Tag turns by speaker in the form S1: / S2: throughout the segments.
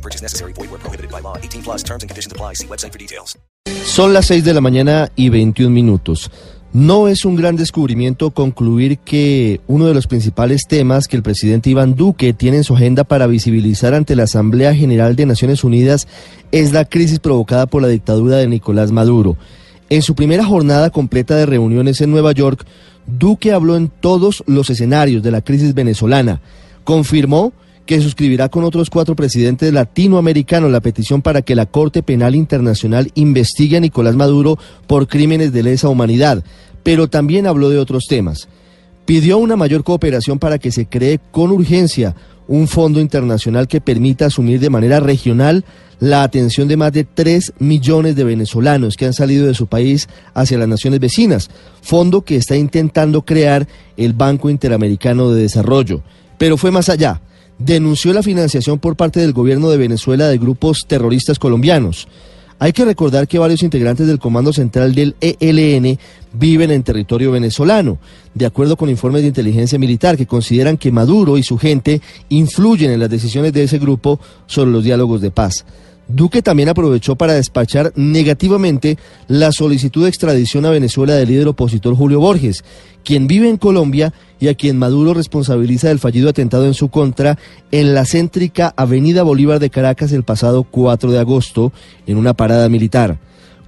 S1: No purchase necessary. Void where prohibited by law. 18 plus terms and conditions apply. See website for details.
S2: Son las 6 de la mañana y 21 minutos. No es un gran descubrimiento concluir que uno de los principales temas que el presidente Iván Duque tiene en su agenda para visibilizar ante la Asamblea General de Naciones Unidas es la crisis provocada por la dictadura de Nicolás Maduro. En su primera jornada completa de reuniones en Nueva York, Duque habló en todos los escenarios de la crisis venezolana. Confirmó que suscribirá con otros cuatro presidentes latinoamericanos la petición para que la Corte Penal Internacional investigue a Nicolás Maduro por crímenes de lesa humanidad, pero también habló de otros temas. Pidió una mayor cooperación para que se cree con urgencia un fondo internacional que permita asumir de manera regional la atención de más de 3 millones de venezolanos que han salido de su país hacia las naciones vecinas, fondo que está intentando crear el Banco Interamericano de Desarrollo. Pero fue más allá denunció la financiación por parte del gobierno de Venezuela de grupos terroristas colombianos. Hay que recordar que varios integrantes del Comando Central del ELN viven en territorio venezolano, de acuerdo con informes de inteligencia militar que consideran que Maduro y su gente influyen en las decisiones de ese grupo sobre los diálogos de paz. Duque también aprovechó para despachar negativamente la solicitud de extradición a Venezuela del líder opositor Julio Borges, quien vive en Colombia y a quien Maduro responsabiliza del fallido atentado en su contra en la céntrica Avenida Bolívar de Caracas el pasado 4 de agosto en una parada militar.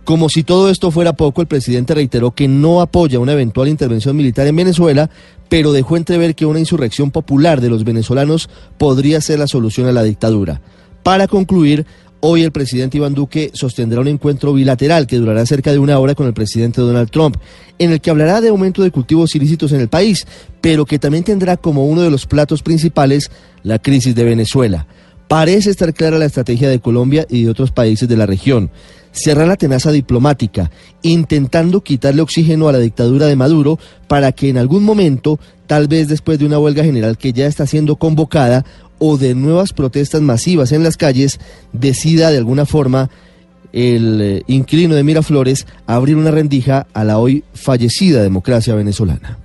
S2: Como si todo esto fuera poco, el presidente reiteró que no apoya una eventual intervención militar en Venezuela, pero dejó entrever que una insurrección popular de los venezolanos podría ser la solución a la dictadura. Para concluir, Hoy el presidente Iván Duque sostendrá un encuentro bilateral que durará cerca de una hora con el presidente Donald Trump, en el que hablará de aumento de cultivos ilícitos en el país, pero que también tendrá como uno de los platos principales la crisis de Venezuela. Parece estar clara la estrategia de Colombia y de otros países de la región. Cerrar la tenaza diplomática, intentando quitarle oxígeno a la dictadura de Maduro para que en algún momento, tal vez después de una huelga general que ya está siendo convocada, o de nuevas protestas masivas en las calles, decida de alguna forma el eh, inquilino de Miraflores abrir una rendija a la hoy fallecida democracia venezolana.